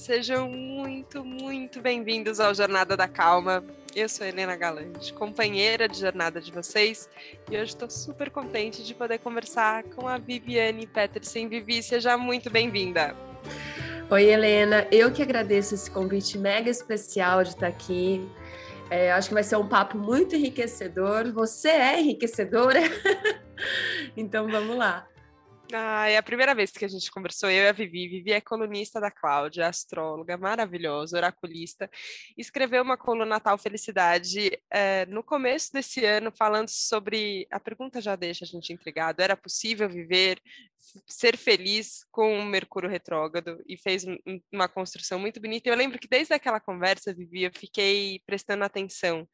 Sejam muito, muito bem-vindos ao Jornada da Calma. Eu sou Helena Galante, companheira de jornada de vocês, e hoje estou super contente de poder conversar com a Viviane Petersen. Vivi, seja muito bem-vinda. Oi, Helena. Eu que agradeço esse convite mega especial de estar aqui. É, acho que vai ser um papo muito enriquecedor. Você é enriquecedora, então vamos lá. Ah, é a primeira vez que a gente conversou, eu e a Vivi. Vivi é colunista da Cláudia, astróloga maravilhosa, oraculista. Escreveu uma coluna Natal Felicidade é, no começo desse ano, falando sobre. A pergunta já deixa a gente intrigado: era possível viver, ser feliz com o Mercúrio retrógrado? E fez um, uma construção muito bonita. Eu lembro que desde aquela conversa, Vivi, eu fiquei prestando atenção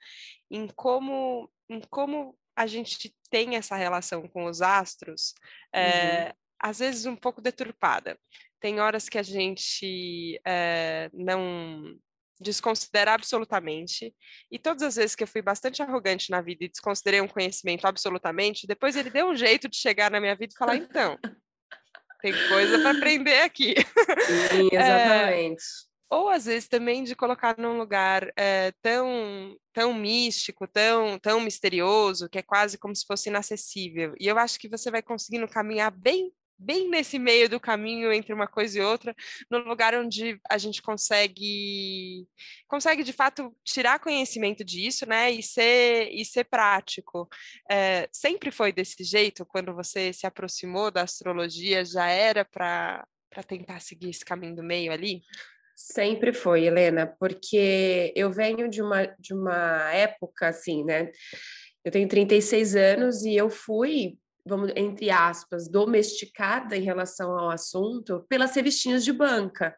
em como, em como a gente tem essa relação com os astros, é, uhum. às vezes um pouco deturpada. Tem horas que a gente é, não desconsidera absolutamente, e todas as vezes que eu fui bastante arrogante na vida e desconsiderei um conhecimento absolutamente, depois ele deu um jeito de chegar na minha vida e falar, então, tem coisa para aprender aqui. Sim, exatamente. É, ou às vezes também de colocar num lugar é, tão tão místico, tão tão misterioso, que é quase como se fosse inacessível. E eu acho que você vai conseguindo caminhar bem bem nesse meio do caminho entre uma coisa e outra, no lugar onde a gente consegue consegue de fato tirar conhecimento disso, né, e ser e ser prático. É, sempre foi desse jeito quando você se aproximou da astrologia, já era para para tentar seguir esse caminho do meio ali? Sempre foi, Helena, porque eu venho de uma, de uma época assim, né? Eu tenho 36 anos e eu fui, vamos, entre aspas, domesticada em relação ao assunto pelas revistinhas de banca,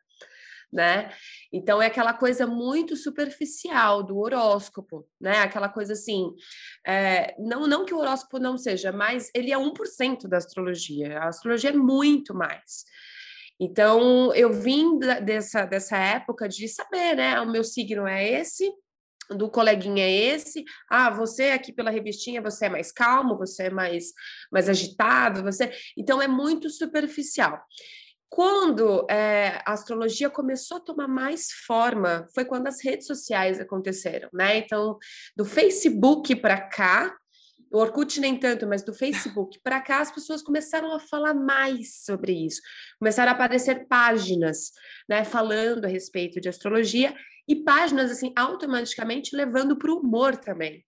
né? Então é aquela coisa muito superficial do horóscopo, né? Aquela coisa assim, é, não, não que o horóscopo não seja, mas ele é 1% da astrologia. A astrologia é muito mais. Então, eu vim dessa, dessa época de saber, né? O meu signo é esse, do coleguinha é esse. Ah, você aqui pela revistinha, você é mais calmo, você é mais, mais agitado, você. Então, é muito superficial. Quando é, a astrologia começou a tomar mais forma, foi quando as redes sociais aconteceram, né? Então, do Facebook para cá, o Orkut nem tanto, mas do Facebook para cá, as pessoas começaram a falar mais sobre isso. Começaram a aparecer páginas, né, falando a respeito de astrologia e páginas assim automaticamente levando para o humor também.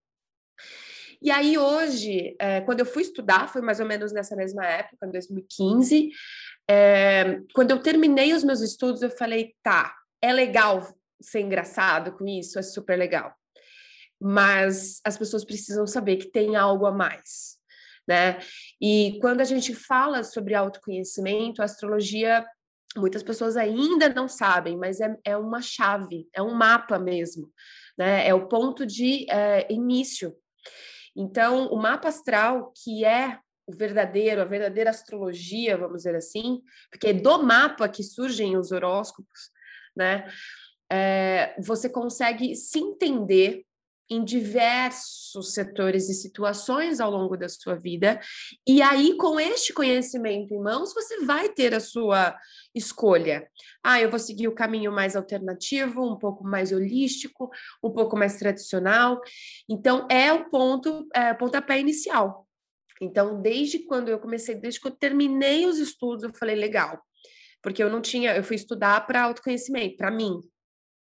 E aí hoje, é, quando eu fui estudar, foi mais ou menos nessa mesma época, em 2015, é, quando eu terminei os meus estudos, eu falei, tá, é legal ser engraçado com isso, é super legal mas as pessoas precisam saber que tem algo a mais, né? E quando a gente fala sobre autoconhecimento, a astrologia, muitas pessoas ainda não sabem, mas é, é uma chave, é um mapa mesmo, né? É o ponto de é, início. Então, o mapa astral, que é o verdadeiro, a verdadeira astrologia, vamos dizer assim, porque é do mapa que surgem os horóscopos, né? É, você consegue se entender em diversos setores e situações ao longo da sua vida. E aí, com este conhecimento em mãos, você vai ter a sua escolha. Ah, eu vou seguir o caminho mais alternativo, um pouco mais holístico, um pouco mais tradicional. Então, é o ponto, é, pontapé inicial. Então, desde quando eu comecei, desde que eu terminei os estudos, eu falei, legal. Porque eu não tinha, eu fui estudar para autoconhecimento, para mim,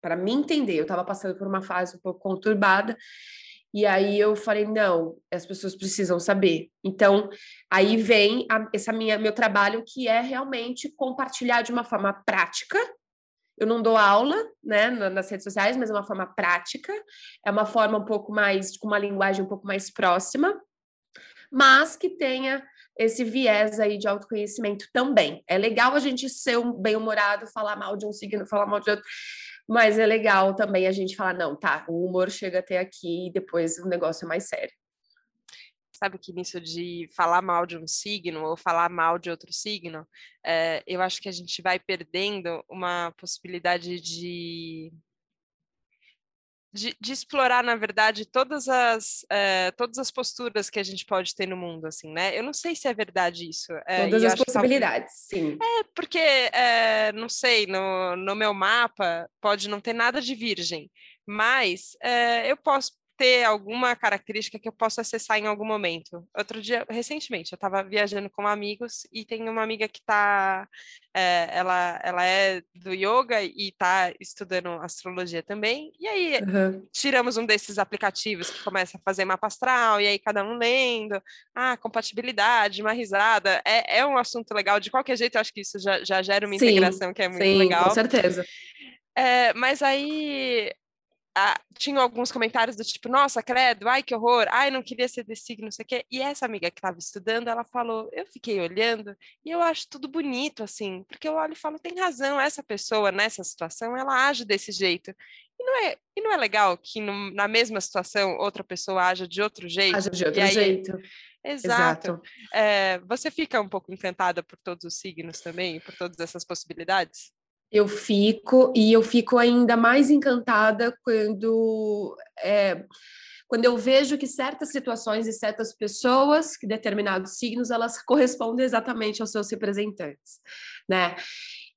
para me entender. Eu estava passando por uma fase um pouco conturbada. E aí eu falei, não, as pessoas precisam saber. Então, aí vem a, essa minha meu trabalho que é realmente compartilhar de uma forma prática. Eu não dou aula, né, nas redes sociais, mas é uma forma prática, é uma forma um pouco mais com uma linguagem um pouco mais próxima, mas que tenha esse viés aí de autoconhecimento também. É legal a gente ser um bem-humorado, falar mal de um signo, falar mal de outro, mas é legal também a gente falar, não, tá, o humor chega até aqui e depois o negócio é mais sério. Sabe que nisso de falar mal de um signo ou falar mal de outro signo, é, eu acho que a gente vai perdendo uma possibilidade de de, de, explorar, na verdade, todas as, é, todas as posturas que a gente pode ter no mundo, assim, né? Eu não sei se é verdade isso. É, todas as possibilidades, sim. É, porque, é, não sei, no, no meu mapa pode não ter nada de virgem, mas eu posso ter alguma característica que eu possa acessar em algum momento. Outro dia, recentemente, eu estava viajando com amigos e tem uma amiga que está, é, ela, ela é do yoga e está estudando astrologia também. E aí uhum. tiramos um desses aplicativos que começa a fazer mapa astral e aí cada um lendo, ah, compatibilidade, uma risada. É, é um assunto legal. De qualquer jeito, eu acho que isso já, já gera uma sim, integração que é muito sim, legal. Com certeza. É, mas aí ah, tinha alguns comentários do tipo, nossa, credo, ai que horror, ai não queria ser desse signo, não sei o quê. E essa amiga que estava estudando, ela falou, eu fiquei olhando e eu acho tudo bonito, assim, porque eu olho e falo, tem razão, essa pessoa nessa situação, ela age desse jeito. E não é, e não é legal que no, na mesma situação outra pessoa aja de outro jeito? Aja de outro aí, jeito. Exato. Exato. É, você fica um pouco encantada por todos os signos também, por todas essas possibilidades? Eu fico, e eu fico ainda mais encantada quando, é, quando eu vejo que certas situações e certas pessoas, que determinados signos, elas correspondem exatamente aos seus representantes, né?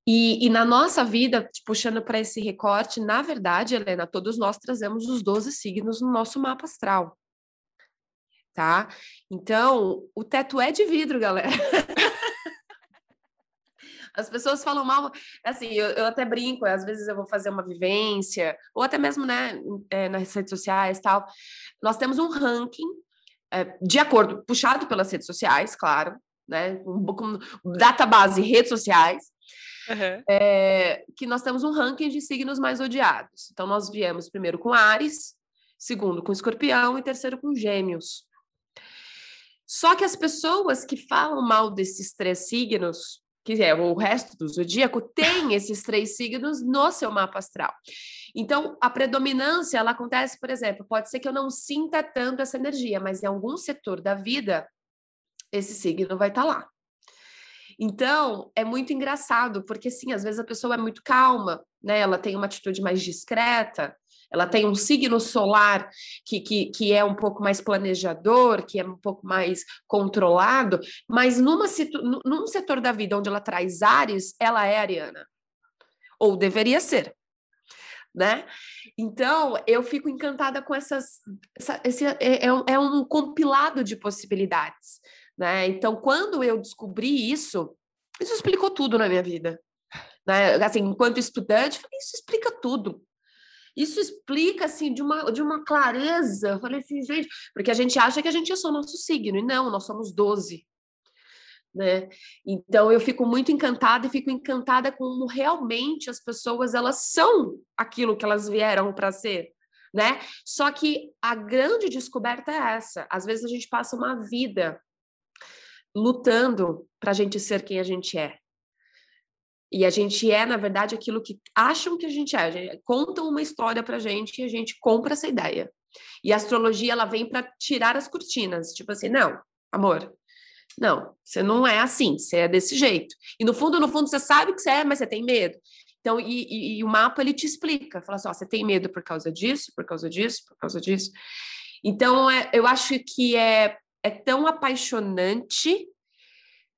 E, e na nossa vida, puxando para esse recorte, na verdade, Helena, todos nós trazemos os 12 signos no nosso mapa astral. Tá? Então, o teto é de vidro, galera. As pessoas falam mal, assim, eu, eu, até brinco, às vezes eu vou fazer uma vivência, ou até mesmo, né, é, nas redes sociais tal. Nós temos um ranking, é, de acordo, puxado pelas redes sociais, claro, né, um, um database redes sociais, uhum. é, que nós temos um ranking de signos mais odiados. Então, nós viemos primeiro com Ares, segundo com Escorpião e terceiro com Gêmeos. Só que as pessoas que falam mal desses três signos que é o resto do zodíaco, tem esses três signos no seu mapa astral. Então, a predominância, ela acontece, por exemplo, pode ser que eu não sinta tanto essa energia, mas em algum setor da vida, esse signo vai estar tá lá. Então, é muito engraçado, porque sim, às vezes a pessoa é muito calma, né? Ela tem uma atitude mais discreta, ela tem um signo solar que, que, que é um pouco mais planejador, que é um pouco mais controlado, mas numa num setor da vida onde ela traz Ares, ela é ariana. Ou deveria ser. Né? Então, eu fico encantada com essas. Essa, esse, é, é, é um compilado de possibilidades. Né? Então, quando eu descobri isso, isso explicou tudo na minha vida. Né? Assim, enquanto estudante, isso explica tudo. Isso explica, assim, de uma, de uma clareza. Eu falei assim, gente, porque a gente acha que a gente é só nosso signo, e não, nós somos 12. Né? Então eu fico muito encantada e fico encantada como realmente as pessoas elas são aquilo que elas vieram para ser, né? Só que a grande descoberta é essa. Às vezes a gente passa uma vida lutando para a gente ser quem a gente é. E a gente é, na verdade, aquilo que acham que a gente é. Contam uma história pra gente e a gente compra essa ideia. E a astrologia, ela vem para tirar as cortinas. Tipo assim, não, amor, não, você não é assim, você é desse jeito. E no fundo, no fundo, você sabe que você é, mas você tem medo. Então, e, e, e o mapa, ele te explica. Fala assim, ó, você tem medo por causa disso, por causa disso, por causa disso. Então, é, eu acho que é, é tão apaixonante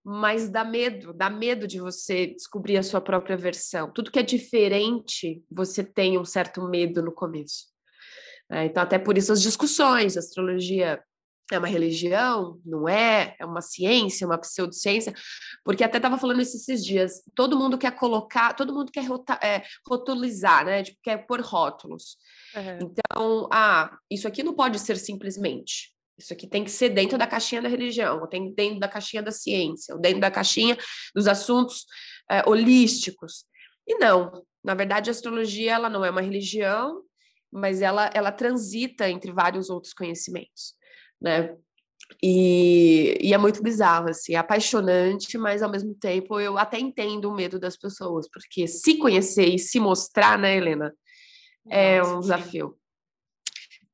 mas dá medo, dá medo de você descobrir a sua própria versão. Tudo que é diferente, você tem um certo medo no começo. É, então, até por isso as discussões, a astrologia é uma religião, não é? É uma ciência, uma pseudociência? Porque até estava falando isso esses dias, todo mundo quer colocar, todo mundo quer rota, é, rotulizar, né? Tipo, quer pôr rótulos. Uhum. Então, ah, isso aqui não pode ser simplesmente. Isso aqui tem que ser dentro da caixinha da religião, ou tem dentro da caixinha da ciência, ou dentro da caixinha dos assuntos é, holísticos. E não, na verdade, a astrologia ela não é uma religião, mas ela, ela transita entre vários outros conhecimentos, né? E, e, é muito bizarro, assim, é apaixonante, mas ao mesmo tempo eu até entendo o medo das pessoas, porque se conhecer e se mostrar, né, Helena, é Nossa, um desafio.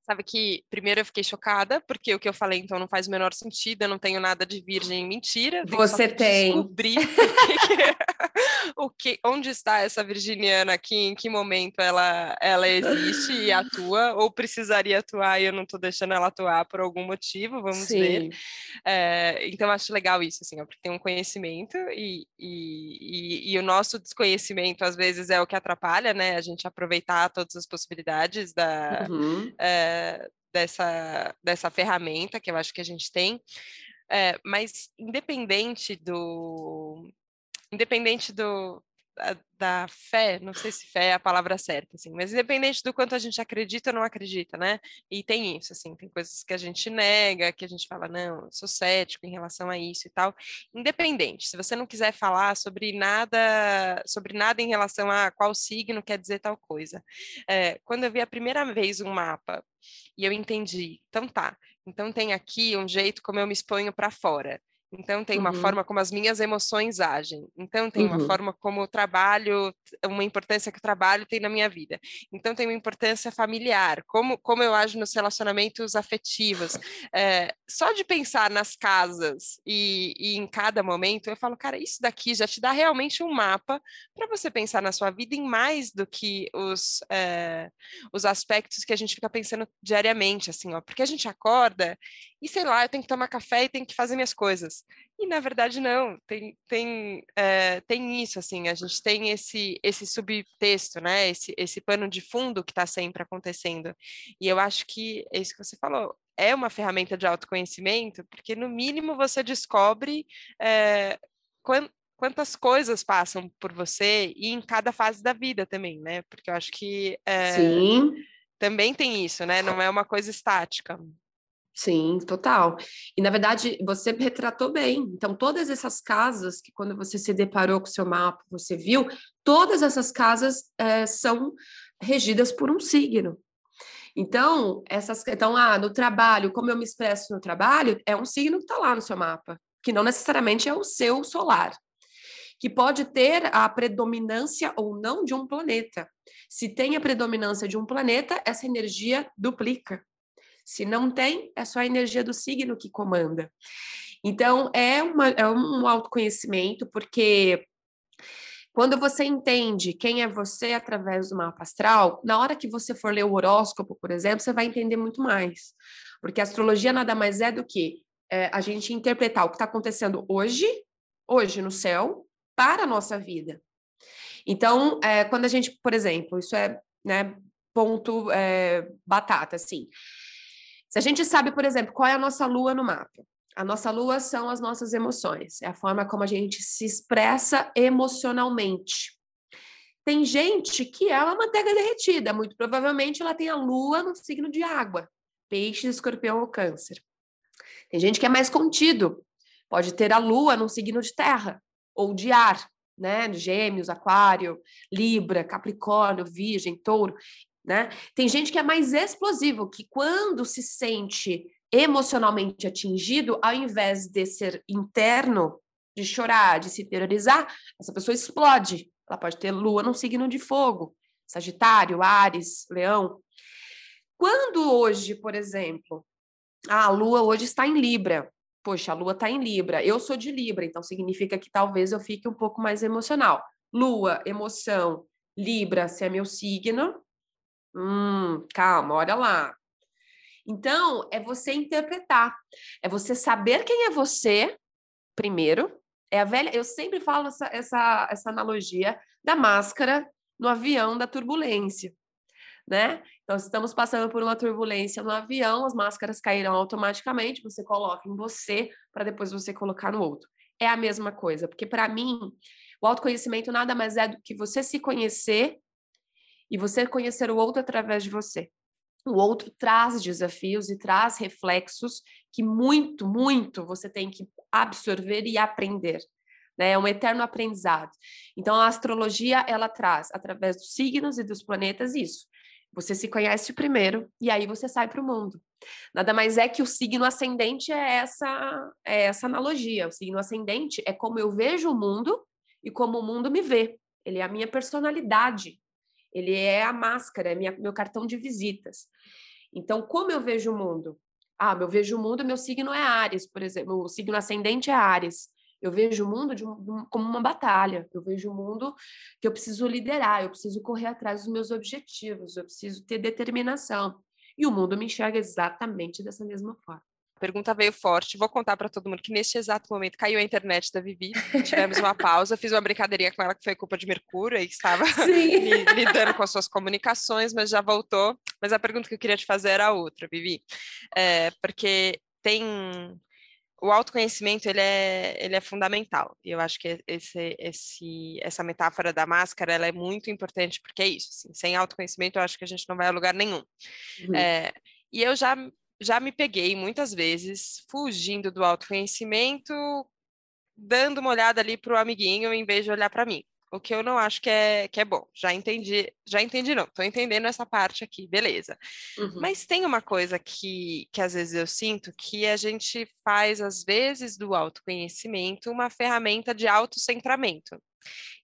Sabe que primeiro eu fiquei chocada, porque o que eu falei então não faz o menor sentido, eu não tenho nada de virgem mentira. Você tem. Descobrir o que, onde está essa virginiana aqui, em que momento ela, ela existe e atua, ou precisaria atuar e eu não estou deixando ela atuar por algum motivo, vamos Sim. ver. É, então acho legal isso, assim, ó, porque tem um conhecimento e, e, e, e, o nosso desconhecimento às vezes é o que atrapalha, né? A gente aproveitar todas as possibilidades da. Uhum. É, dessa, dessa ferramenta que eu acho que a gente tem. É, mas independente do independente do, da, fé, não sei se fé é a palavra certa, assim, mas independente do quanto a gente acredita ou não acredita, né? E tem isso, assim, tem coisas que a gente nega, que a gente fala, não, eu sou cético em relação a isso e tal. Independente, se você não quiser falar sobre nada, sobre nada em relação a qual signo quer dizer tal coisa. É, quando eu vi a primeira vez um mapa e eu entendi, então tá, então tem aqui um jeito como eu me exponho para fora. Então, tem uma uhum. forma como as minhas emoções agem. Então, tem uhum. uma forma como o trabalho, uma importância que o trabalho tem na minha vida. Então, tem uma importância familiar, como, como eu ajo nos relacionamentos afetivos. É, só de pensar nas casas e, e, em cada momento, eu falo, cara, isso daqui já te dá realmente um mapa para você pensar na sua vida em mais do que os, é, os aspectos que a gente fica pensando diariamente, assim, ó. Porque a gente acorda e, sei lá, eu tenho que tomar café e tenho que fazer minhas coisas. E na verdade não, tem, tem, é, tem isso, assim, a gente tem esse, esse subtexto, né? Esse, esse pano de fundo que está sempre acontecendo. E eu acho que é isso que você falou, é uma ferramenta de autoconhecimento, porque no mínimo você descobre é, quantas coisas passam por você e em cada fase da vida também, né? Porque eu acho que é, Sim. também tem isso, né? Não é uma coisa estática. Sim, total. E na verdade, você retratou bem. Então, todas essas casas que quando você se deparou com o seu mapa, você viu, todas essas casas é, são regidas por um signo. Então, essas, então, ah, no trabalho, como eu me expresso no trabalho, é um signo que está lá no seu mapa, que não necessariamente é o seu solar, que pode ter a predominância ou não de um planeta. Se tem a predominância de um planeta, essa energia duplica. Se não tem, é só a energia do signo que comanda. Então, é, uma, é um autoconhecimento, porque quando você entende quem é você através do mapa astral, na hora que você for ler o horóscopo, por exemplo, você vai entender muito mais. Porque a astrologia nada mais é do que é, a gente interpretar o que está acontecendo hoje, hoje no céu, para a nossa vida. Então, é, quando a gente, por exemplo, isso é né, ponto é, batata, assim. Se a gente sabe, por exemplo, qual é a nossa lua no mapa, a nossa lua são as nossas emoções, é a forma como a gente se expressa emocionalmente. Tem gente que é uma manteiga derretida, muito provavelmente ela tem a lua no signo de água, peixe, escorpião ou câncer. Tem gente que é mais contido, pode ter a lua no signo de terra ou de ar, né? Gêmeos, Aquário, Libra, Capricórnio, Virgem, Touro né? Tem gente que é mais explosivo, que quando se sente emocionalmente atingido, ao invés de ser interno, de chorar, de se terrorizar, essa pessoa explode. Ela pode ter lua num signo de fogo, Sagitário, Ares, Leão. Quando hoje, por exemplo, a lua hoje está em Libra, poxa, a lua está em Libra, eu sou de Libra, então significa que talvez eu fique um pouco mais emocional. Lua, emoção, Libra, se é meu signo, Hum, calma, olha lá. Então, é você interpretar, é você saber quem é você, primeiro. É a velha, eu sempre falo essa, essa, essa analogia da máscara no avião da turbulência, né? Então, se estamos passando por uma turbulência no avião, as máscaras cairão automaticamente, você coloca em você para depois você colocar no outro. É a mesma coisa, porque para mim, o autoconhecimento nada mais é do que você se conhecer e você conhecer o outro através de você. O outro traz desafios e traz reflexos que muito, muito você tem que absorver e aprender. Né? É um eterno aprendizado. Então, a astrologia, ela traz, através dos signos e dos planetas, isso. Você se conhece primeiro e aí você sai para o mundo. Nada mais é que o signo ascendente é essa, é essa analogia. O signo ascendente é como eu vejo o mundo e como o mundo me vê. Ele é a minha personalidade ele é a máscara, é minha, meu cartão de visitas. Então, como eu vejo o mundo? Ah, eu vejo o mundo, meu signo é Ares, por exemplo, o signo ascendente é Ares. Eu vejo o mundo de um, como uma batalha. Eu vejo o mundo que eu preciso liderar, eu preciso correr atrás dos meus objetivos, eu preciso ter determinação. E o mundo me enxerga exatamente dessa mesma forma pergunta veio forte. Vou contar para todo mundo que neste exato momento caiu a internet da Vivi. Tivemos uma pausa, fiz uma brincadeirinha com ela que foi culpa de Mercúrio e que estava lidando com as suas comunicações, mas já voltou. Mas a pergunta que eu queria te fazer era outra, Vivi, é, porque tem o autoconhecimento ele é, ele é fundamental. E eu acho que esse, esse, essa metáfora da máscara ela é muito importante, porque é isso. Assim, sem autoconhecimento, eu acho que a gente não vai a lugar nenhum. Uhum. É, e eu já já me peguei muitas vezes fugindo do autoconhecimento, dando uma olhada ali para o amiguinho em vez de olhar para mim. O que eu não acho que é, que é bom. Já entendi, já entendi, não. Estou entendendo essa parte aqui, beleza. Uhum. Mas tem uma coisa que, que às vezes eu sinto que a gente faz, às vezes, do autoconhecimento uma ferramenta de autocentramento.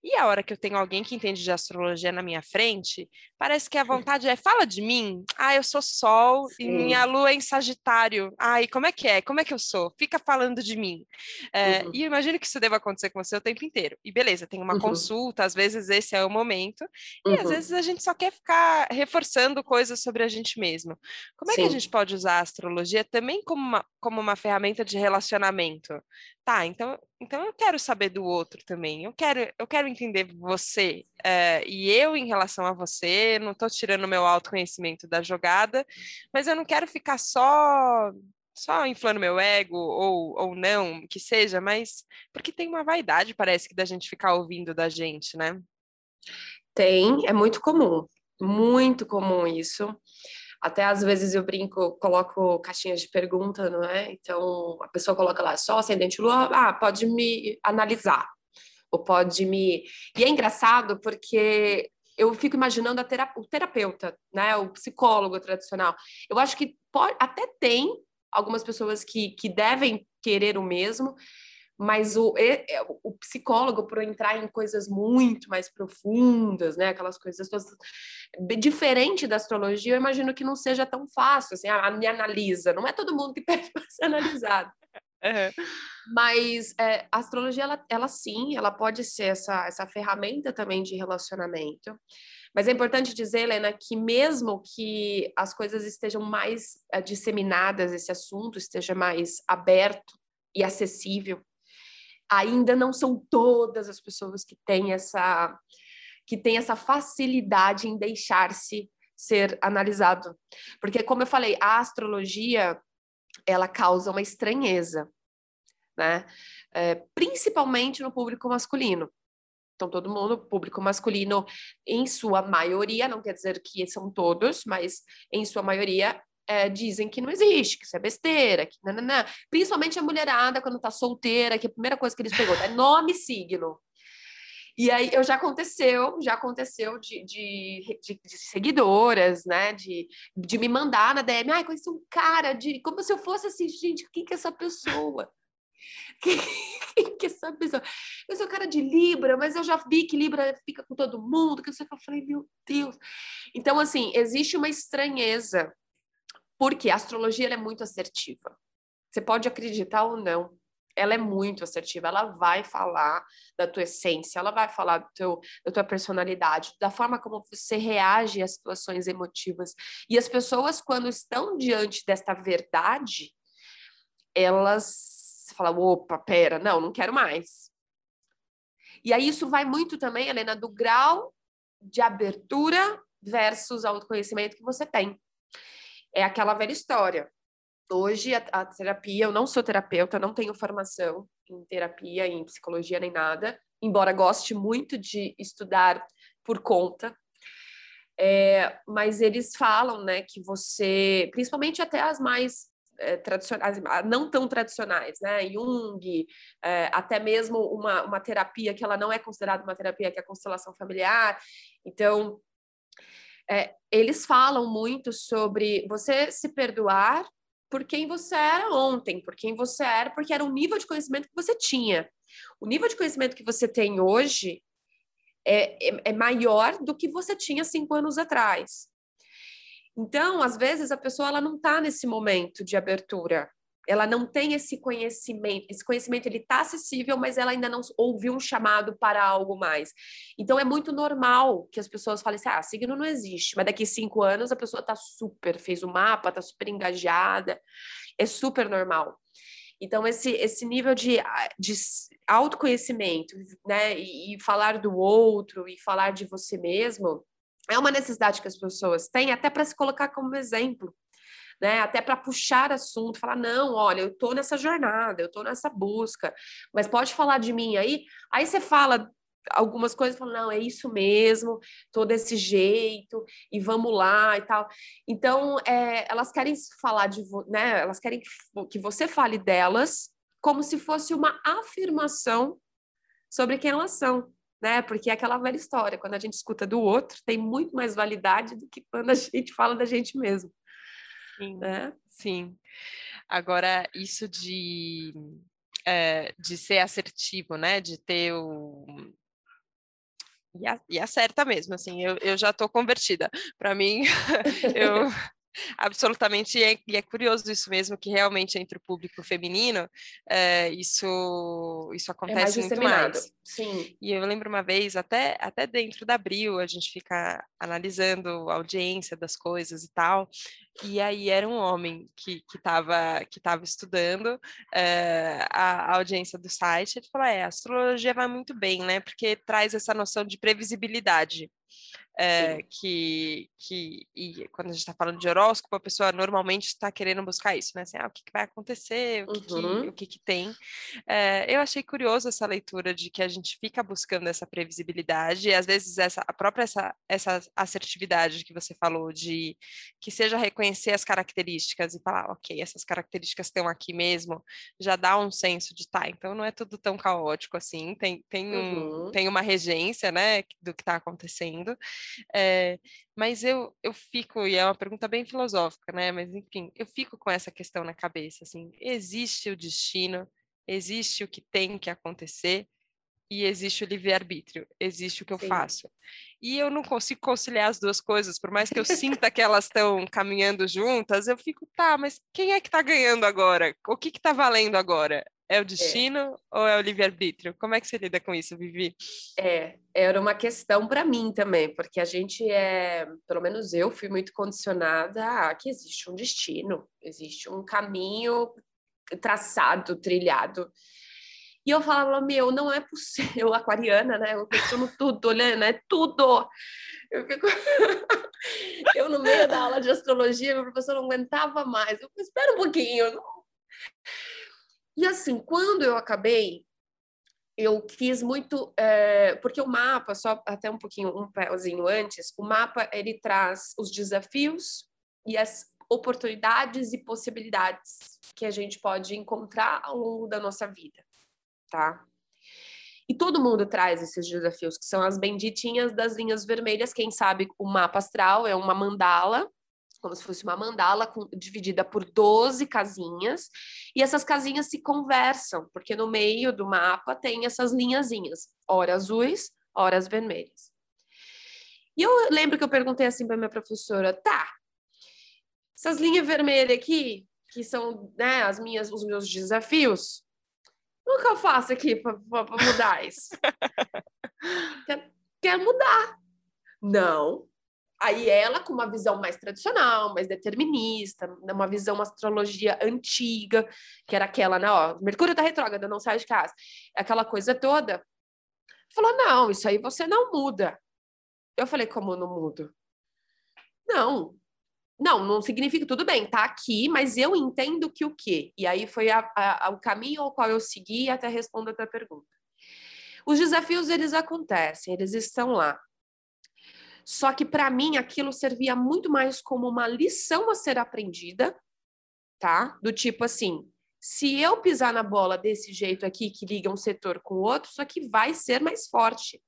E a hora que eu tenho alguém que entende de astrologia na minha frente, parece que a vontade é: fala de mim. Ah, eu sou Sol Sim. e minha lua é em Sagitário. Ai, como é que é? Como é que eu sou? Fica falando de mim. É, uhum. E eu imagino que isso deva acontecer com você o tempo inteiro. E beleza, tem uma uhum. consulta, às vezes esse é o momento, e uhum. às vezes a gente só quer ficar reforçando coisas sobre a gente mesmo. Como é Sim. que a gente pode usar a astrologia também como uma, como uma ferramenta de relacionamento? Tá, então, então eu quero saber do outro também. Eu quero, eu quero entender você é, e eu em relação a você. Não estou tirando meu autoconhecimento da jogada, mas eu não quero ficar só só inflando meu ego ou, ou não, que seja, mas porque tem uma vaidade, parece que da gente ficar ouvindo da gente, né? Tem, é muito comum, muito comum isso. Até às vezes eu brinco, coloco caixinhas de pergunta, não é? Então a pessoa coloca lá só ascendente lua, ah, pode me analisar, ou pode me. E é engraçado porque eu fico imaginando o terapeuta, né? O psicólogo tradicional. Eu acho que pode, até tem algumas pessoas que, que devem querer o mesmo, mas o, o psicólogo, por entrar em coisas muito mais profundas, né, aquelas coisas todas, diferente da astrologia, eu imagino que não seja tão fácil, assim, a, me analisa, não é todo mundo que pede para ser analisado. Uhum. Mas é, a astrologia, ela, ela sim, ela pode ser essa, essa ferramenta também de relacionamento. Mas é importante dizer, Helena, que mesmo que as coisas estejam mais é, disseminadas, esse assunto esteja mais aberto e acessível ainda não são todas as pessoas que têm essa que têm essa facilidade em deixar-se ser analisado. Porque como eu falei, a astrologia ela causa uma estranheza, né? É, principalmente no público masculino. Então, todo mundo, público masculino, em sua maioria, não quer dizer que são todos, mas em sua maioria, é, dizem que não existe, que isso é besteira, que nananã. Principalmente a mulherada, quando tá solteira, que a primeira coisa que eles perguntam é nome e signo. E aí eu já aconteceu, já aconteceu de, de, de, de, seguidoras, né? De, de me mandar na DM, ai, conheci um cara de. Como se eu fosse assim, gente, quem que é essa pessoa? Quem, que é essa pessoa? Eu sou cara de Libra, mas eu já vi que Libra fica com todo mundo, que que eu falei, meu Deus. Então, assim, existe uma estranheza porque a astrologia é muito assertiva. Você pode acreditar ou não, ela é muito assertiva, ela vai falar da tua essência, ela vai falar do teu, da tua personalidade, da forma como você reage às situações emotivas. E as pessoas, quando estão diante desta verdade, elas falam, opa, pera, não, não quero mais. E aí isso vai muito também, Helena, do grau de abertura versus autoconhecimento que você tem é aquela velha história. Hoje, a, a, terapia, eu não sou terapeuta, não tenho formação em terapia, em psicologia, nem nada, embora goste muito de estudar por conta. É, mas eles falam, né, que você, principalmente até as mais é, tradicionais, não tão tradicionais, né, Jung, é, até mesmo uma, uma terapia que ela não é considerada uma terapia, que é a constelação familiar. Então, é, eles falam muito sobre você se perdoar por quem você era ontem, por quem você era, porque era o nível de conhecimento que você tinha. O nível de conhecimento que você tem hoje é, é, é maior do que você tinha cinco anos atrás. Então, às vezes, a pessoa ela não está nesse momento de abertura. Ela não tem esse conhecimento. Esse conhecimento ele está acessível, mas ela ainda não ouviu um chamado para algo mais. Então, é muito normal que as pessoas falem assim: ah, signo não existe. Mas daqui cinco anos a pessoa está super, fez o mapa, está super engajada. É super normal. Então, esse, esse nível de, de autoconhecimento, né, e, e falar do outro, e falar de você mesmo, é uma necessidade que as pessoas têm até para se colocar como exemplo. Né, até para puxar assunto, falar, não, olha, eu estou nessa jornada, eu estou nessa busca, mas pode falar de mim aí. Aí você fala algumas coisas, fala, não, é isso mesmo, tô desse jeito, e vamos lá e tal. Então, é, elas querem falar de, né, elas querem que você fale delas como se fosse uma afirmação sobre quem elas são né? Porque é aquela velha história, quando a gente escuta do outro, tem muito mais validade do que quando a gente fala da gente mesmo. Sim, né? sim. Agora, isso de, é, de ser assertivo, né? De ter o. E, acerta mesmo, assim, eu, eu já estou convertida. Para mim, eu absolutamente, e é, e é, curioso isso mesmo, que realmente entre o público feminino, é, isso, isso acontece é mais muito mais. Sim. E eu lembro uma vez, até, até dentro da Abril, a gente fica analisando a audiência das coisas e tal, e aí era um homem que estava que tava estudando é, a, a, audiência do site, ele falou, é, a astrologia vai muito bem, né, porque traz essa noção de previsibilidade, é, que, que e quando a gente está falando de horóscopo, a pessoa normalmente está querendo buscar isso, né? Assim, ah, o que, que, vai acontecer, o que, uhum. que o que, que tem. É, eu achei curioso essa leitura de que a gente fica buscando essa previsibilidade, e às vezes essa, a própria essa, essa assertividade que você falou, de que seja reconhecer as características e falar, ok, essas características estão aqui mesmo, já dá um senso de tá, então não é tudo tão caótico assim, tem, tem, um, uhum. tem uma regência, né, do que está acontecendo. É, mas eu, eu fico, e é uma pergunta bem filosófica, né? Mas enfim, eu fico com essa questão na cabeça, assim, existe o destino, existe o que tem que acontecer e existe o livre-arbítrio, existe o que eu Sim. faço. E eu não consigo conciliar as duas coisas, por mais que eu sinta que elas estão caminhando juntas, eu fico, tá, mas quem é que está ganhando agora? O que está valendo agora? É o é. destino é. ou é o livre-arbítrio? Como é que você lida com isso, Vivi? É, era uma questão para mim também, porque a gente é, pelo menos eu fui muito condicionada a que existe um destino, existe um caminho traçado, trilhado. E eu falava, meu, não é possível, aquariana, né? Eu questiono tudo, olhando, é tudo. Eu, fico... eu, no meio da aula de astrologia, meu professor não aguentava mais. Eu espera um pouquinho. Não... E assim, quando eu acabei, eu quis muito, é, porque o mapa, só até um pouquinho, um pezinho antes, o mapa ele traz os desafios e as oportunidades e possibilidades que a gente pode encontrar ao longo da nossa vida, tá? E todo mundo traz esses desafios, que são as benditinhas das linhas vermelhas. Quem sabe o mapa astral é uma mandala, como se fosse uma mandala com, dividida por 12 casinhas, e essas casinhas se conversam, porque no meio do mapa tem essas linhazinhas, hora azuis, horas vermelhas. E eu lembro que eu perguntei assim para minha professora, tá, essas linhas vermelhas aqui, que são né, as minhas, os meus desafios, o que eu faço aqui para mudar isso? quer, quer mudar. Não, Aí ela, com uma visão mais tradicional, mais determinista, né, uma visão astrologia antiga, que era aquela, né, ó, Mercúrio tá retrógrado, não sai de casa, aquela coisa toda, falou, não, isso aí você não muda. Eu falei, como não mudo? Não, não, não significa, tudo bem, tá aqui, mas eu entendo que o quê? E aí foi a, a, o caminho ao qual eu segui até responder a tua pergunta. Os desafios, eles acontecem, eles estão lá. Só que para mim aquilo servia muito mais como uma lição a ser aprendida, tá? Do tipo assim, se eu pisar na bola desse jeito aqui que liga um setor com o outro, isso aqui vai ser mais forte.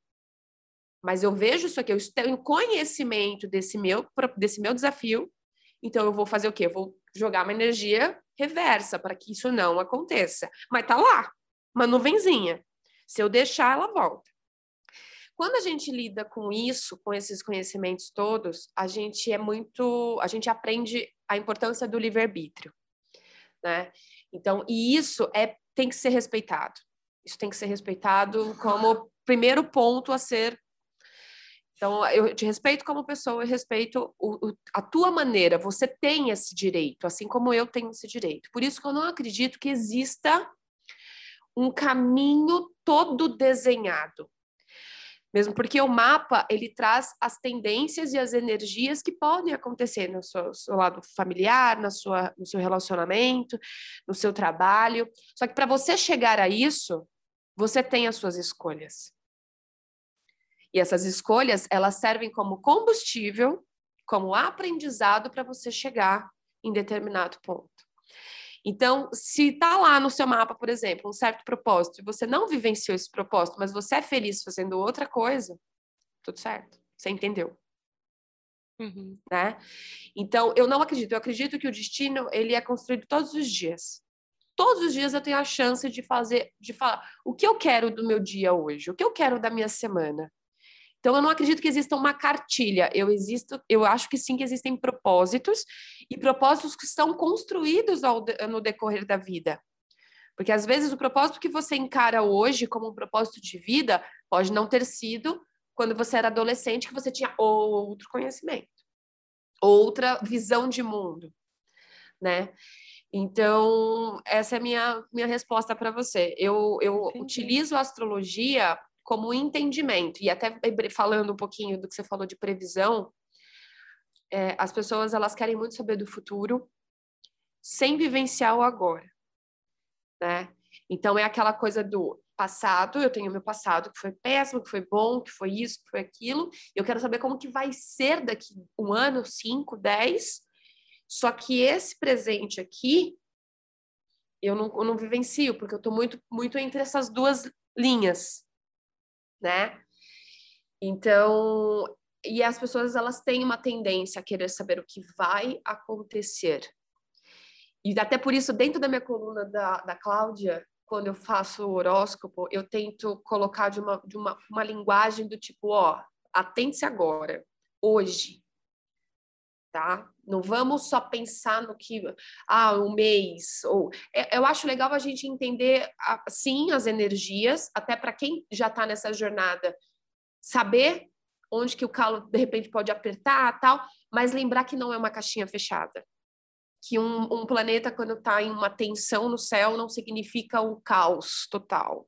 Mas eu vejo isso aqui, eu tenho conhecimento desse meu desse meu desafio, então eu vou fazer o quê? Eu vou jogar uma energia reversa para que isso não aconteça. Mas tá lá, uma nuvenzinha. Se eu deixar, ela volta. Quando a gente lida com isso, com esses conhecimentos todos, a gente é muito, a gente aprende a importância do livre-arbítrio, né? Então, e isso é tem que ser respeitado. Isso tem que ser respeitado como primeiro ponto a ser então, eu te respeito como pessoa, eu respeito o, o, a tua maneira. Você tem esse direito, assim como eu tenho esse direito. Por isso que eu não acredito que exista um caminho todo desenhado. Mesmo porque o mapa, ele traz as tendências e as energias que podem acontecer no seu, seu lado familiar, na sua, no seu relacionamento, no seu trabalho. Só que para você chegar a isso, você tem as suas escolhas. E essas escolhas, elas servem como combustível, como aprendizado para você chegar em determinado ponto. Então, se está lá no seu mapa, por exemplo, um certo propósito, e você não vivenciou esse propósito, mas você é feliz fazendo outra coisa, tudo certo, você entendeu. Uhum. Né? Então, eu não acredito. Eu acredito que o destino ele é construído todos os dias. Todos os dias eu tenho a chance de fazer, de falar o que eu quero do meu dia hoje, o que eu quero da minha semana. Então, eu não acredito que exista uma cartilha. Eu existo, eu acho que sim que existem propósitos e propósitos que são construídos ao, no decorrer da vida. Porque às vezes o propósito que você encara hoje como um propósito de vida pode não ter sido quando você era adolescente que você tinha outro conhecimento, outra visão de mundo, né? Então, essa é a minha, minha resposta para você. Eu, eu utilizo a astrologia como entendimento. E até falando um pouquinho do que você falou de previsão, é, as pessoas elas querem muito saber do futuro sem vivenciar o agora, né? Então é aquela coisa do passado, eu tenho meu passado que foi péssimo, que foi bom, que foi isso, que foi aquilo, eu quero saber como que vai ser daqui um ano, cinco, dez, só que esse presente aqui eu não, eu não vivencio, porque eu estou muito, muito entre essas duas linhas, né? Então, e as pessoas elas têm uma tendência a querer saber o que vai acontecer. E até por isso, dentro da minha coluna da, da Cláudia, quando eu faço o horóscopo, eu tento colocar de uma, de uma, uma linguagem do tipo, ó, atente-se agora, hoje, tá? Não vamos só pensar no que, ah, um mês, ou... É, eu acho legal a gente entender, sim, as energias, até para quem já está nessa jornada, saber onde que o calo, de repente, pode apertar, tal, mas lembrar que não é uma caixinha fechada. Que um, um planeta, quando está em uma tensão no céu, não significa um caos total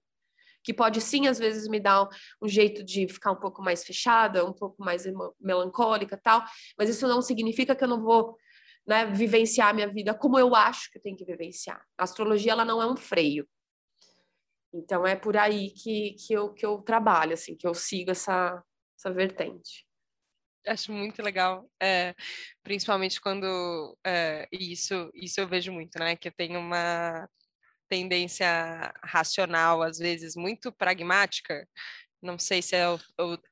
que pode sim, às vezes, me dar um, jeito de ficar um pouco mais fechada, um pouco mais melancólica tal, mas isso não significa que eu não vou né, vivenciar a minha vida como eu acho que eu tenho que vivenciar. A astrologia, ela não é um freio. Então, é por aí que, que, eu, que eu trabalho, assim, que eu sigo essa, essa vertente acho muito legal, é, principalmente quando é, isso isso eu vejo muito, né? Que eu tenho uma tendência racional, às vezes muito pragmática. Não sei se é o,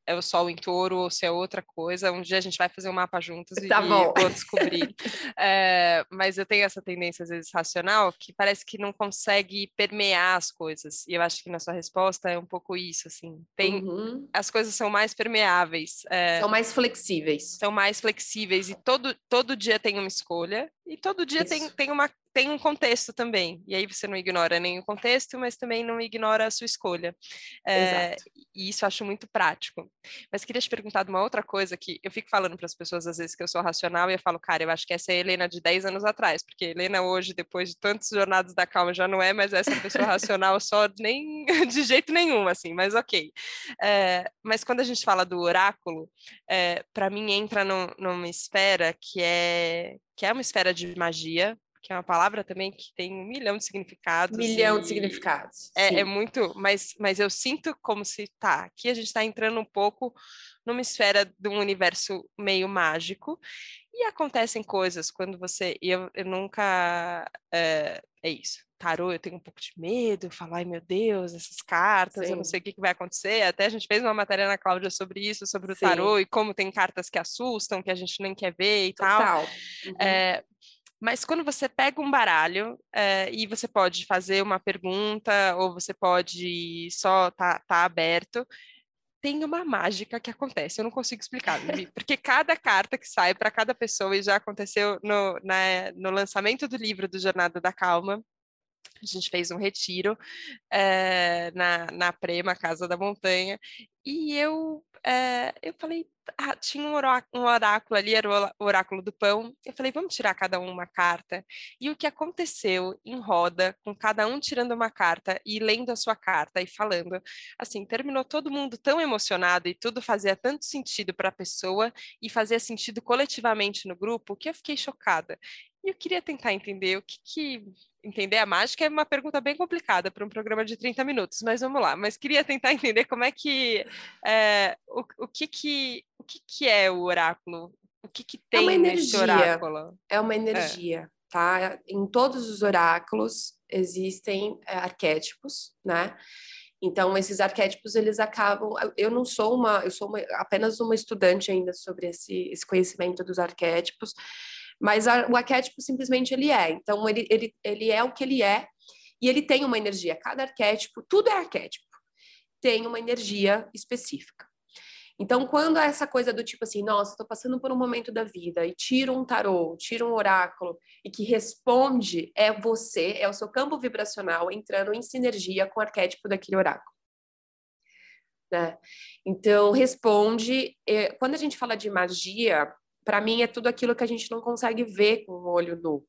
é o Sol em touro ou se é outra coisa. Um dia a gente vai fazer um mapa juntos tá e bom. vou descobrir. é, mas eu tenho essa tendência, às vezes, racional, que parece que não consegue permear as coisas. E eu acho que na sua resposta é um pouco isso, assim. Tem, uhum. As coisas são mais permeáveis. É, são mais flexíveis. São mais flexíveis. E todo, todo dia tem uma escolha. E todo dia tem, tem uma tem um contexto também, e aí você não ignora nem o contexto, mas também não ignora a sua escolha. É, e isso eu acho muito prático. Mas queria te perguntar de uma outra coisa que eu fico falando para as pessoas às vezes que eu sou racional e eu falo, cara, eu acho que essa é a Helena de 10 anos atrás, porque a Helena hoje, depois de tantos jornadas da calma, já não é mais essa pessoa racional só nem de jeito nenhum, assim, mas ok. É, mas quando a gente fala do oráculo, é, para mim entra no, numa esfera que é que é uma esfera de magia, que é uma palavra também que tem um milhão de significados. Milhão de significados. É, é, muito, mas, mas eu sinto como se tá. Aqui a gente está entrando um pouco numa esfera de um universo meio mágico. E acontecem coisas quando você. E eu, eu nunca. É, é isso. Tarô, eu tenho um pouco de medo, eu falo, ai meu Deus, essas cartas, Sim. eu não sei o que, que, vai acontecer. Até a gente fez uma matéria na Cláudia sobre isso, sobre o Sim. tarô e como tem cartas que assustam, que a gente nem quer ver e Total. tal. Uhum. É, mas quando você pega um baralho é, e você pode fazer uma pergunta ou você pode só tá, tá aberto, tem uma mágica que acontece, eu não consigo explicar, porque cada carta que sai para cada pessoa, e já aconteceu no, na, no lançamento do livro do Jornada da Calma, a gente fez um retiro é, na, na Prema, Casa da Montanha, e eu, é, eu falei, ah, tinha um oráculo, um oráculo ali, era o oráculo do pão, eu falei, vamos tirar cada um uma carta, e o que aconteceu em roda, com cada um tirando uma carta e lendo a sua carta e falando, assim, terminou todo mundo tão emocionado e tudo fazia tanto sentido para a pessoa e fazia sentido coletivamente no grupo, que eu fiquei chocada. E eu queria tentar entender o que, que entender a mágica é uma pergunta bem complicada para um programa de 30 minutos, mas vamos lá. Mas queria tentar entender como é que é, o, o, que que o que, que é o oráculo? O que, que tem é uma energia, oráculo? É uma é. energia, é. tá? Em todos os oráculos existem é, arquétipos, né? Então esses arquétipos eles acabam. Eu não sou uma, eu sou uma, apenas uma estudante ainda sobre esse, esse conhecimento dos arquétipos mas a, o arquétipo simplesmente ele é. Então, ele, ele, ele é o que ele é e ele tem uma energia. Cada arquétipo, tudo é arquétipo, tem uma energia específica. Então, quando é essa coisa do tipo assim, nossa, estou passando por um momento da vida e tiro um tarô, tiro um oráculo e que responde é você, é o seu campo vibracional entrando em sinergia com o arquétipo daquele oráculo. Né? Então, responde. Eh, quando a gente fala de magia, para mim é tudo aquilo que a gente não consegue ver com o olho nu.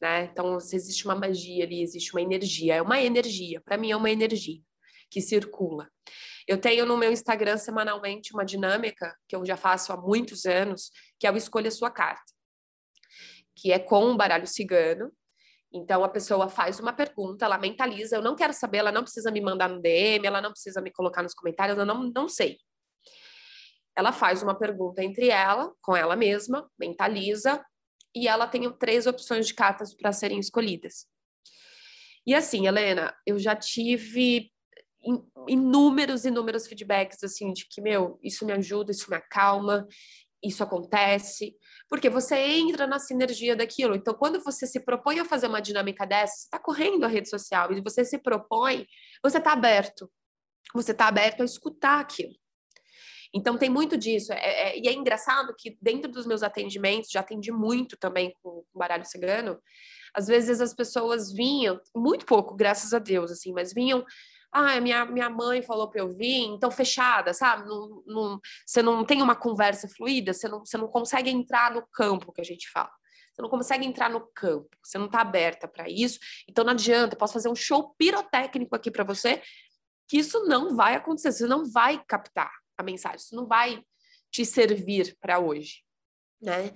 Né? Então, existe uma magia ali, existe uma energia, é uma energia, para mim é uma energia que circula. Eu tenho no meu Instagram semanalmente uma dinâmica que eu já faço há muitos anos, que é o Escolha Sua Carta, que é com um baralho cigano. Então, a pessoa faz uma pergunta, ela mentaliza, eu não quero saber, ela não precisa me mandar no DM, ela não precisa me colocar nos comentários, eu não, não sei ela faz uma pergunta entre ela, com ela mesma, mentaliza, e ela tem três opções de cartas para serem escolhidas. E assim, Helena, eu já tive inúmeros, inúmeros feedbacks assim de que, meu, isso me ajuda, isso me acalma, isso acontece, porque você entra na sinergia daquilo. Então, quando você se propõe a fazer uma dinâmica dessa, você está correndo a rede social e você se propõe, você está aberto. Você está aberto a escutar aquilo. Então tem muito disso. É, é, e é engraçado que dentro dos meus atendimentos, já atendi muito também com, com baralho cigano, às vezes as pessoas vinham, muito pouco, graças a Deus, assim, mas vinham ah, minha, minha mãe falou para eu vir, então fechada, sabe? Não, não, você não tem uma conversa fluida, você não, você não consegue entrar no campo que a gente fala. Você não consegue entrar no campo, você não está aberta para isso, então não adianta, posso fazer um show pirotécnico aqui para você, que isso não vai acontecer, você não vai captar a mensagem, isso não vai te servir para hoje, né?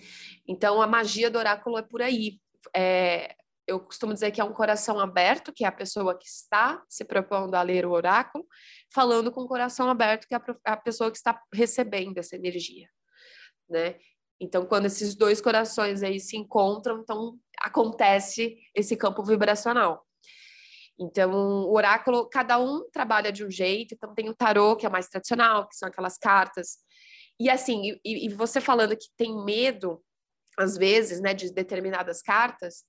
Então a magia do oráculo é por aí. É, eu costumo dizer que é um coração aberto, que é a pessoa que está se propondo a ler o oráculo, falando com o coração aberto, que é a pessoa que está recebendo essa energia, né? Então, quando esses dois corações aí se encontram, então acontece esse campo vibracional. Então, o oráculo, cada um trabalha de um jeito. Então, tem o tarô, que é mais tradicional, que são aquelas cartas. E assim, e, e você falando que tem medo, às vezes, né, de determinadas cartas,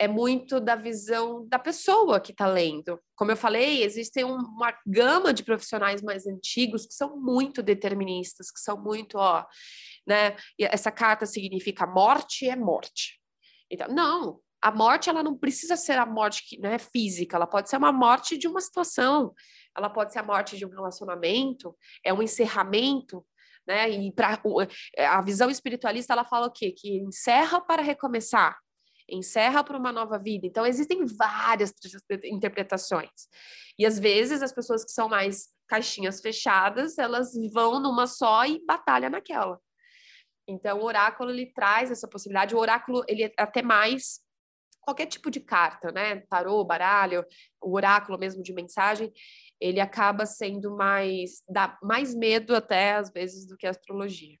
é muito da visão da pessoa que está lendo. Como eu falei, existem uma gama de profissionais mais antigos que são muito deterministas, que são muito, ó, né? Essa carta significa morte é morte. Então, não, a morte ela não precisa ser a morte que não é física, ela pode ser uma morte de uma situação, ela pode ser a morte de um relacionamento, é um encerramento, né? E para é, a visão espiritualista ela fala o quê? Que encerra para recomeçar, encerra para uma nova vida. Então existem várias interpretações. E às vezes as pessoas que são mais caixinhas fechadas, elas vão numa só e batalham naquela. Então o oráculo ele traz essa possibilidade. O oráculo ele é até mais qualquer tipo de carta, né? Tarô, baralho, o oráculo mesmo de mensagem, ele acaba sendo mais dá mais medo até às vezes do que a astrologia.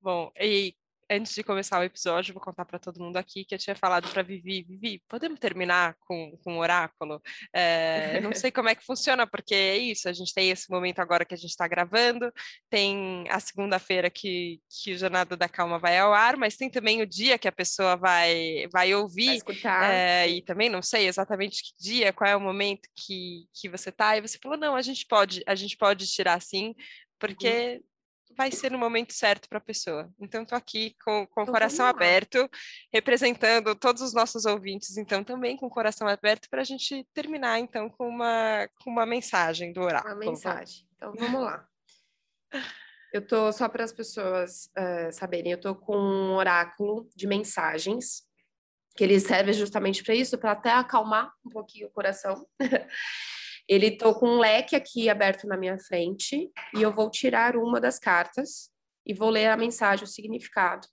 Bom, e antes de começar o episódio, vou contar para todo mundo aqui que eu tinha falado para Vivi, Vivi, podemos terminar com, com o oráculo? É, não sei como é que funciona, porque é isso, a gente tem esse momento agora que a gente está gravando, tem a segunda-feira que, que o Jornada da Calma vai ao ar, mas tem também o dia que a pessoa vai, vai ouvir, vai escutar. É, e também não sei exatamente que dia, qual é o momento que, que você está, e você falou, não, a gente pode, a gente pode tirar sim, porque... Uhum vai ser no momento certo para a pessoa. Então, estou aqui com, com o coração aberto, representando todos os nossos ouvintes, então, também com o coração aberto, para a gente terminar, então, com uma, com uma mensagem do oráculo. Uma mensagem. Então, vamos lá. Eu estou, só para as pessoas uh, saberem, eu estou com um oráculo de mensagens, que ele serve justamente para isso, para até acalmar um pouquinho o coração. Ele estou com um leque aqui aberto na minha frente e eu vou tirar uma das cartas e vou ler a mensagem, o significado,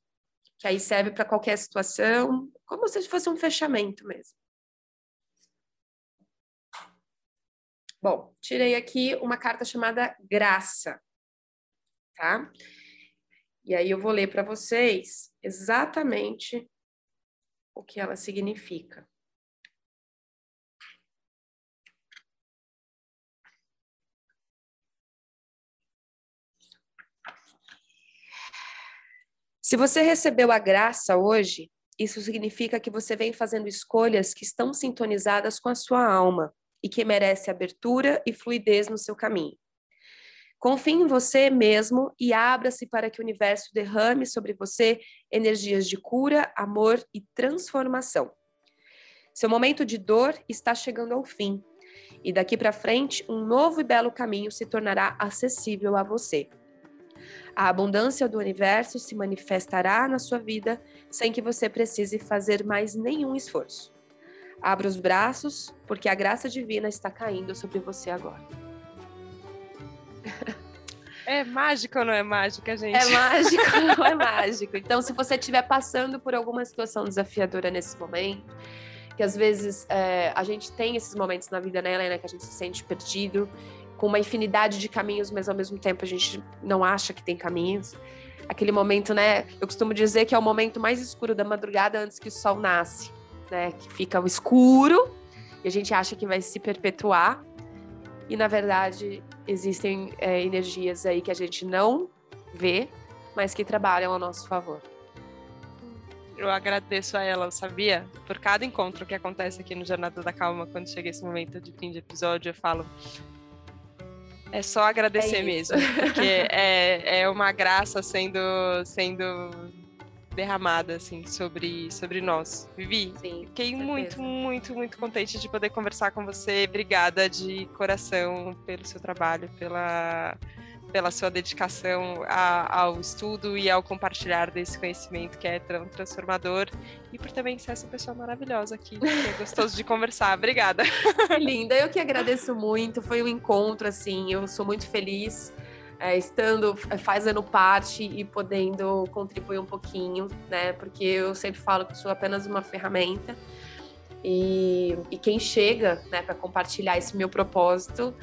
que aí serve para qualquer situação, como se fosse um fechamento mesmo. Bom, tirei aqui uma carta chamada Graça, tá? E aí eu vou ler para vocês exatamente o que ela significa. Se você recebeu a graça hoje, isso significa que você vem fazendo escolhas que estão sintonizadas com a sua alma e que merece abertura e fluidez no seu caminho. Confie em você mesmo e abra-se para que o universo derrame sobre você energias de cura, amor e transformação. Seu momento de dor está chegando ao fim e daqui para frente um novo e belo caminho se tornará acessível a você. A abundância do universo se manifestará na sua vida sem que você precise fazer mais nenhum esforço. Abra os braços, porque a graça divina está caindo sobre você agora. É mágico ou não é mágica, gente? É mágico ou não é mágico? Então, se você estiver passando por alguma situação desafiadora nesse momento, que às vezes é, a gente tem esses momentos na vida, né, Helena, que a gente se sente perdido com uma infinidade de caminhos, mas ao mesmo tempo a gente não acha que tem caminhos. Aquele momento, né? Eu costumo dizer que é o momento mais escuro da madrugada antes que o sol nasce, né? Que fica o escuro e a gente acha que vai se perpetuar. E na verdade existem é, energias aí que a gente não vê, mas que trabalham a nosso favor. Eu agradeço a ela, sabia? Por cada encontro que acontece aqui no Jornada da Calma, quando chega esse momento de fim de episódio, eu falo: é só agradecer é mesmo, porque é, é uma graça sendo, sendo derramada assim sobre sobre nós. Vivi, Sim, fiquei muito, muito, muito contente de poder conversar com você. Obrigada de coração pelo seu trabalho, pela pela sua dedicação a, ao estudo e ao compartilhar desse conhecimento que é tão transformador e por também ser essa pessoa maravilhosa aqui, que é gostoso de conversar. Obrigada. Linda, eu que agradeço muito. Foi um encontro, assim, eu sou muito feliz. É, estando, é, fazendo parte e podendo contribuir um pouquinho, né? Porque eu sempre falo que sou apenas uma ferramenta e, e quem chega, né, para compartilhar esse meu propósito,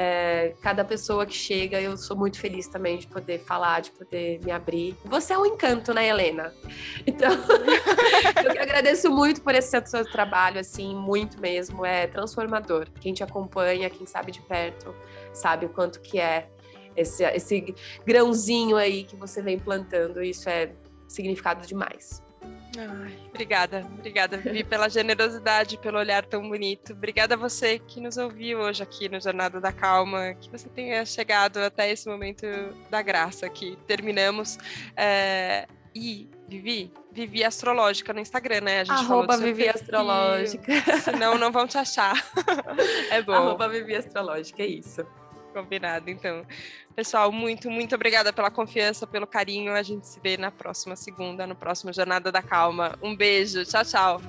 é, cada pessoa que chega, eu sou muito feliz também de poder falar, de poder me abrir. Você é um encanto, né, Helena? Então, eu que agradeço muito por esse seu trabalho, assim, muito mesmo. É transformador. Quem te acompanha, quem sabe de perto, sabe o quanto que é esse, esse grãozinho aí que você vem plantando. Isso é significado demais. Ai, obrigada, obrigada, Vivi, pela generosidade, pelo olhar tão bonito. Obrigada a você que nos ouviu hoje aqui no Jornada da Calma, que você tenha chegado até esse momento da graça que terminamos. É... E, Vivi, Vivi Astrológica no Instagram, né? A gente Arroba falou Vivi Astrológica. Senão não vão te achar. é bom. Arroba Vivi Astrológica, é isso. Combinado, então. Pessoal, muito, muito obrigada pela confiança, pelo carinho. A gente se vê na próxima segunda, no próximo Jornada da Calma. Um beijo, tchau, tchau.